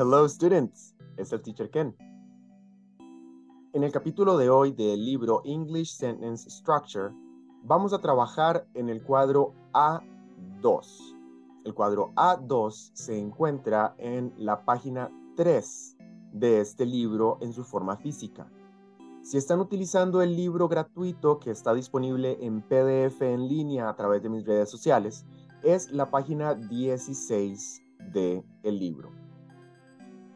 Hello students, es el teacher Ken. En el capítulo de hoy del libro English Sentence Structure, vamos a trabajar en el cuadro A2. El cuadro A2 se encuentra en la página 3 de este libro en su forma física. Si están utilizando el libro gratuito que está disponible en PDF en línea a través de mis redes sociales, es la página 16 del el libro.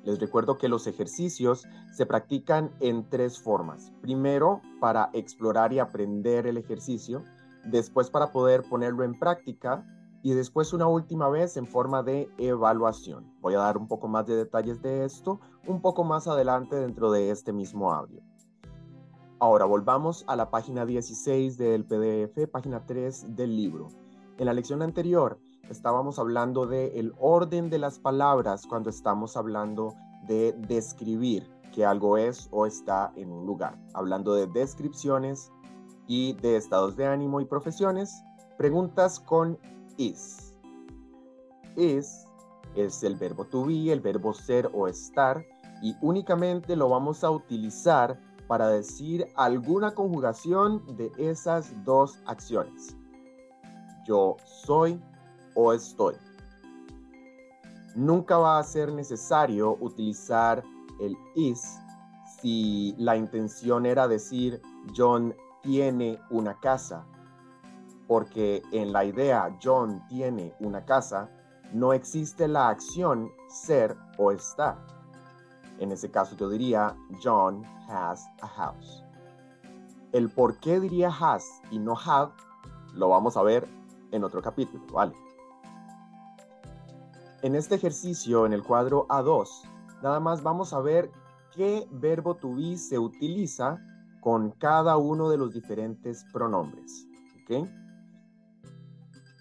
Les recuerdo que los ejercicios se practican en tres formas. Primero, para explorar y aprender el ejercicio, después para poder ponerlo en práctica y después una última vez en forma de evaluación. Voy a dar un poco más de detalles de esto un poco más adelante dentro de este mismo audio. Ahora volvamos a la página 16 del PDF, página 3 del libro. En la lección anterior estábamos hablando de el orden de las palabras cuando estamos hablando de describir que algo es o está en un lugar. Hablando de descripciones y de estados de ánimo y profesiones, preguntas con is. Is es el verbo to be, el verbo ser o estar y únicamente lo vamos a utilizar para decir alguna conjugación de esas dos acciones. Yo soy o estoy. Nunca va a ser necesario utilizar el is si la intención era decir John tiene una casa, porque en la idea John tiene una casa no existe la acción ser o estar. En ese caso yo diría John has a house. El por qué diría has y no have lo vamos a ver en otro capítulo, ¿vale? En este ejercicio, en el cuadro A2, nada más vamos a ver qué verbo to be se utiliza con cada uno de los diferentes pronombres.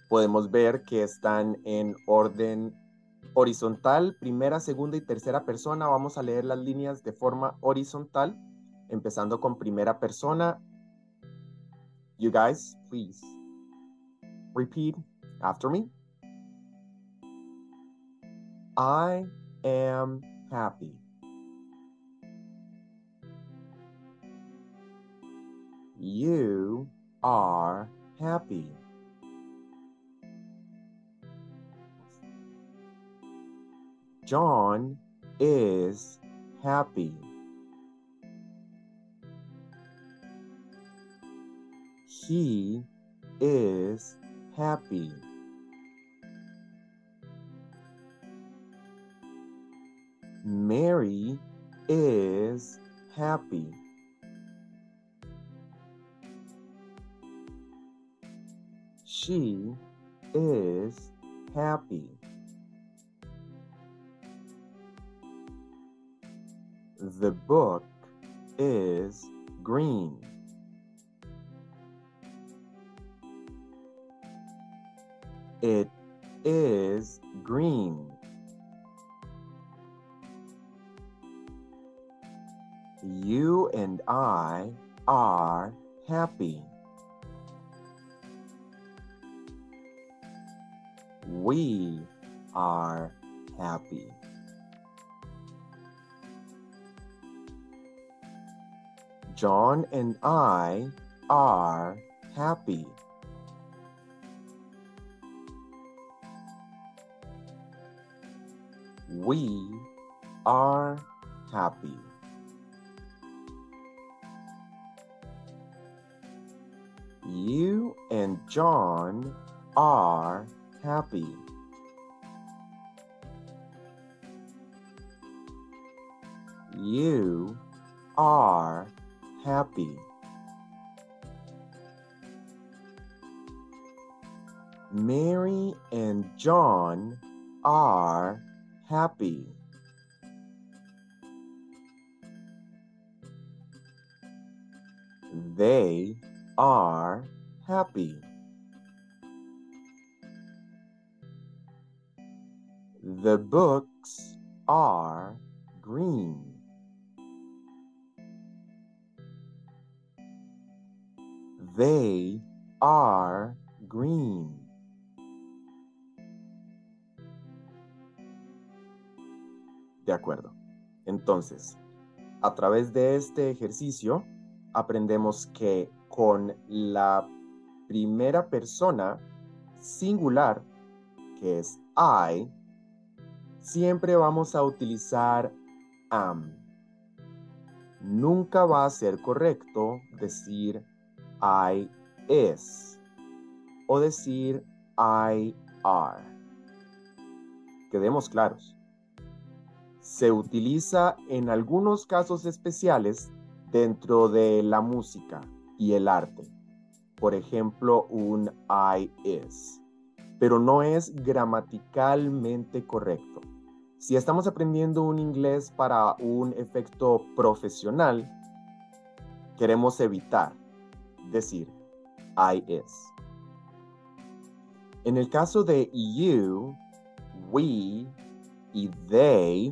Podemos ver que están en orden horizontal, primera, segunda y tercera persona. Vamos a leer las líneas de forma horizontal, empezando con primera persona. You guys, please repeat after me. I am happy. You are happy. John is happy. He is happy. Mary is happy. She is happy. The book is green. It is green. You and I are happy. We are happy. John and I are happy. We are happy. John are happy. You are happy. Mary and John are happy. They are happy. The books are green. They are green. De acuerdo. Entonces, a través de este ejercicio, aprendemos que con la primera persona singular, que es I, siempre vamos a utilizar am. Nunca va a ser correcto decir I is o decir I are. Quedemos claros. Se utiliza en algunos casos especiales dentro de la música y el arte. Por ejemplo, un I is. Pero no es gramaticalmente correcto. Si estamos aprendiendo un inglés para un efecto profesional, queremos evitar decir I is. En el caso de you, we y they,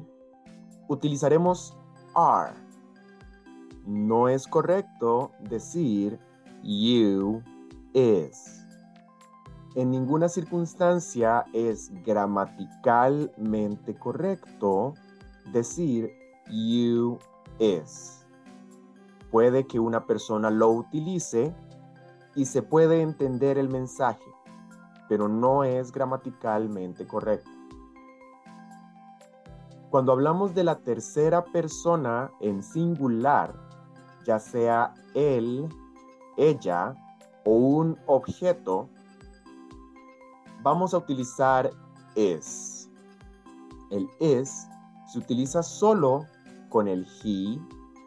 utilizaremos are. No es correcto decir you is en ninguna circunstancia es gramaticalmente correcto decir you is. Puede que una persona lo utilice y se puede entender el mensaje, pero no es gramaticalmente correcto. Cuando hablamos de la tercera persona en singular, ya sea él, ella o un objeto, vamos a utilizar es. El es se utiliza solo con el he,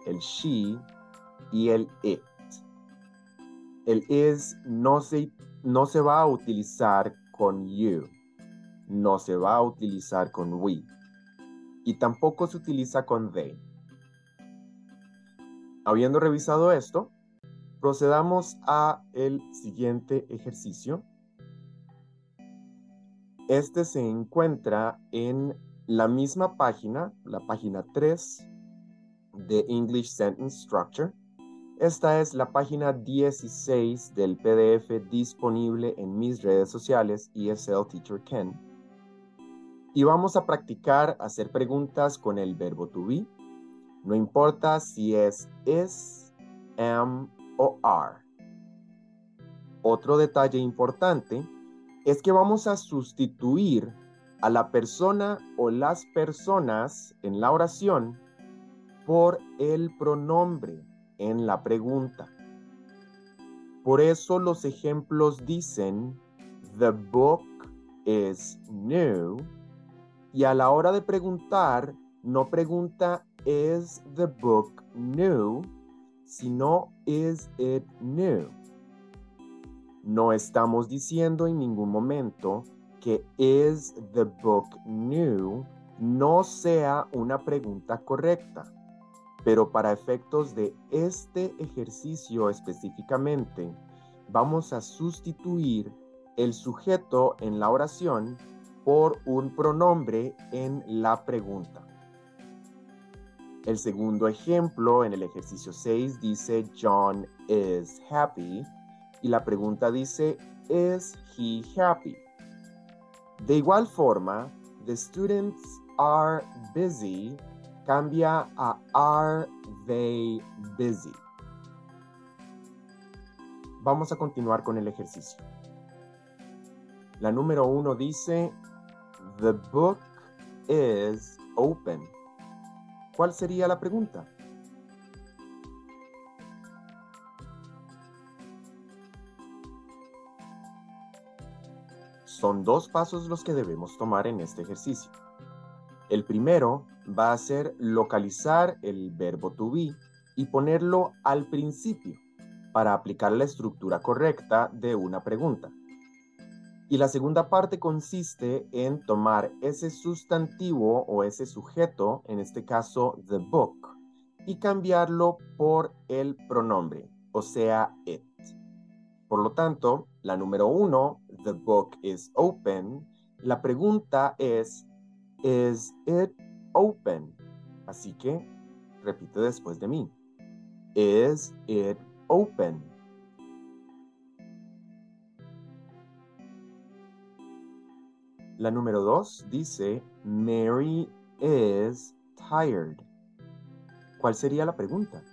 el she y el it. El is no se, no se va a utilizar con you, no se va a utilizar con we y tampoco se utiliza con they. Habiendo revisado esto, procedamos a el siguiente ejercicio este se encuentra en la misma página, la página 3 de English Sentence Structure. Esta es la página 16 del PDF disponible en mis redes sociales ESL Teacher Ken. Y vamos a practicar hacer preguntas con el verbo to be. No importa si es is, am o are. Otro detalle importante es que vamos a sustituir a la persona o las personas en la oración por el pronombre en la pregunta. Por eso los ejemplos dicen, the book is new, y a la hora de preguntar, no pregunta, is the book new, sino, is it new. No estamos diciendo en ningún momento que is the book new no sea una pregunta correcta, pero para efectos de este ejercicio específicamente, vamos a sustituir el sujeto en la oración por un pronombre en la pregunta. El segundo ejemplo en el ejercicio 6 dice John is happy y la pregunta dice, ¿Is he happy? De igual forma, the students are busy cambia a are they busy. Vamos a continuar con el ejercicio. La número uno dice, the book is open. ¿Cuál sería la pregunta? Son dos pasos los que debemos tomar en este ejercicio. El primero va a ser localizar el verbo to be y ponerlo al principio para aplicar la estructura correcta de una pregunta. Y la segunda parte consiste en tomar ese sustantivo o ese sujeto, en este caso the book, y cambiarlo por el pronombre, o sea, it. Por lo tanto, la número uno, the book is open. La pregunta es, ¿is it open? Así que repite después de mí. Is it open? La número dos dice, Mary is tired? ¿Cuál sería la pregunta?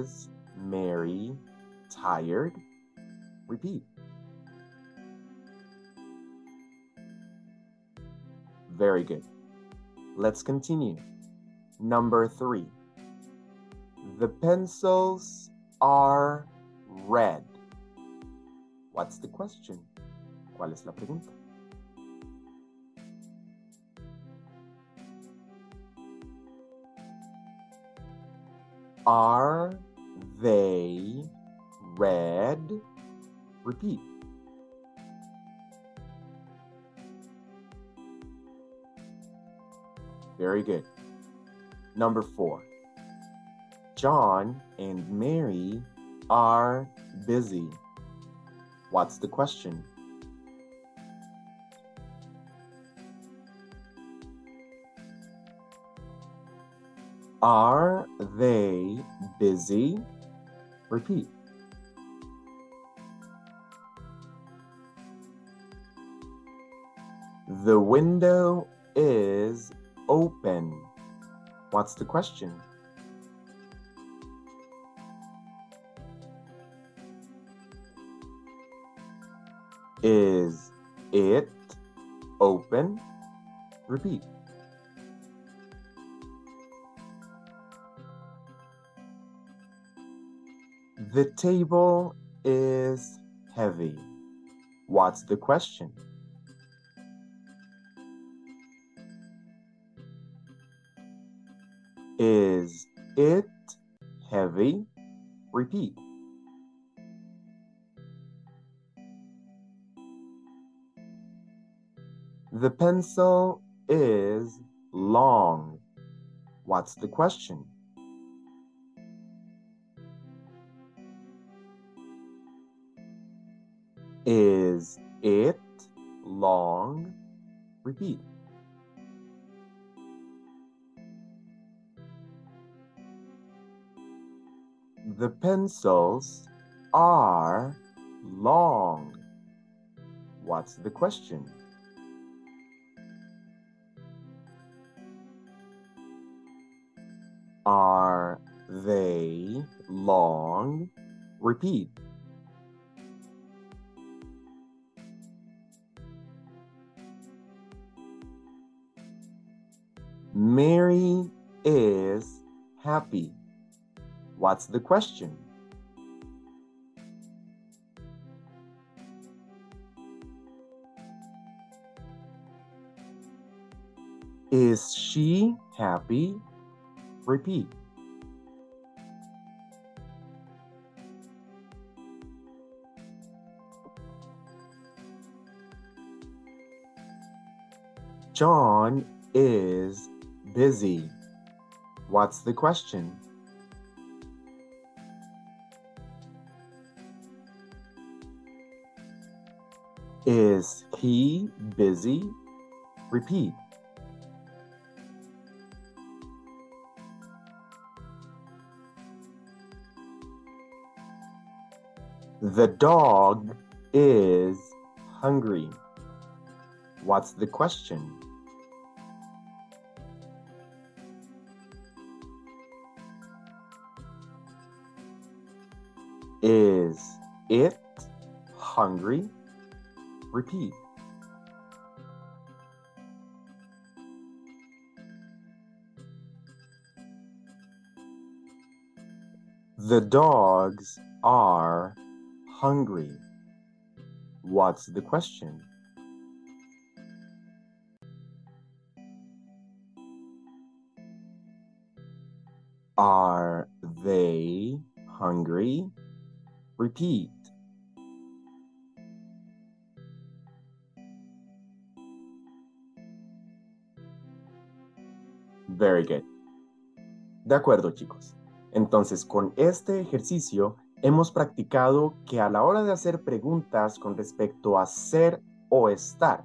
Is Mary tired? Repeat. Very good. Let's continue. Number three. The pencils are red. What's the question? ¿Cuál es la pregunta? Are they read. Repeat. Very good. Number four. John and Mary are busy. What's the question? Are they busy? Repeat. The window is open. What's the question? Is it open? Repeat. The table is heavy. What's the question? Is it heavy? Repeat. The pencil is long. What's the question? Is it long? Repeat. The pencils are long. What's the question? Are they long? Repeat. Mary is happy. What's the question? Is she happy? Repeat. John is busy. What's the question? Is he busy? Repeat. The dog is hungry. What's the question? It hungry? Repeat. The dogs are hungry. What's the question? Are they hungry? Repeat. Very good. De acuerdo, chicos. Entonces, con este ejercicio hemos practicado que a la hora de hacer preguntas con respecto a ser o estar,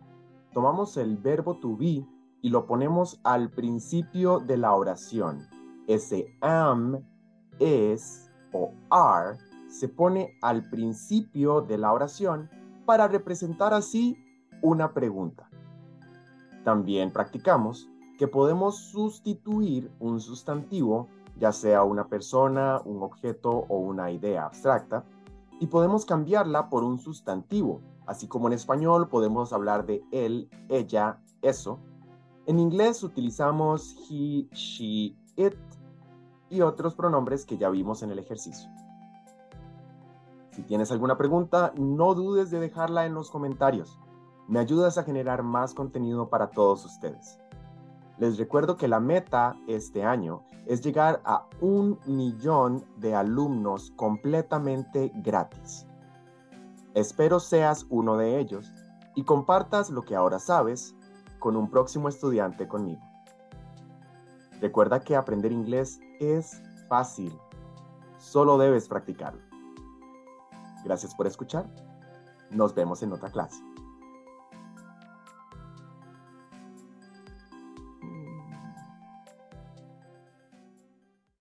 tomamos el verbo to be y lo ponemos al principio de la oración. Ese am, es o are se pone al principio de la oración para representar así una pregunta. También practicamos que podemos sustituir un sustantivo, ya sea una persona, un objeto o una idea abstracta, y podemos cambiarla por un sustantivo, así como en español podemos hablar de él, ella, eso. En inglés utilizamos he, she, it y otros pronombres que ya vimos en el ejercicio. Si tienes alguna pregunta, no dudes de dejarla en los comentarios. Me ayudas a generar más contenido para todos ustedes. Les recuerdo que la meta este año es llegar a un millón de alumnos completamente gratis. Espero seas uno de ellos y compartas lo que ahora sabes con un próximo estudiante conmigo. Recuerda que aprender inglés es fácil, solo debes practicarlo. Gracias por escuchar. Nos vemos en otra clase.